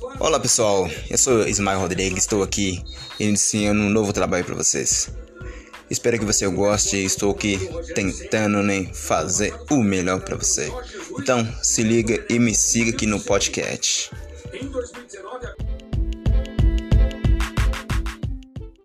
Olá pessoal, eu sou Ismael Rodrigues, estou aqui iniciando um novo trabalho para vocês. Espero que você goste, estou aqui tentando né, fazer o melhor para você. Então, se liga e me siga aqui no podcast.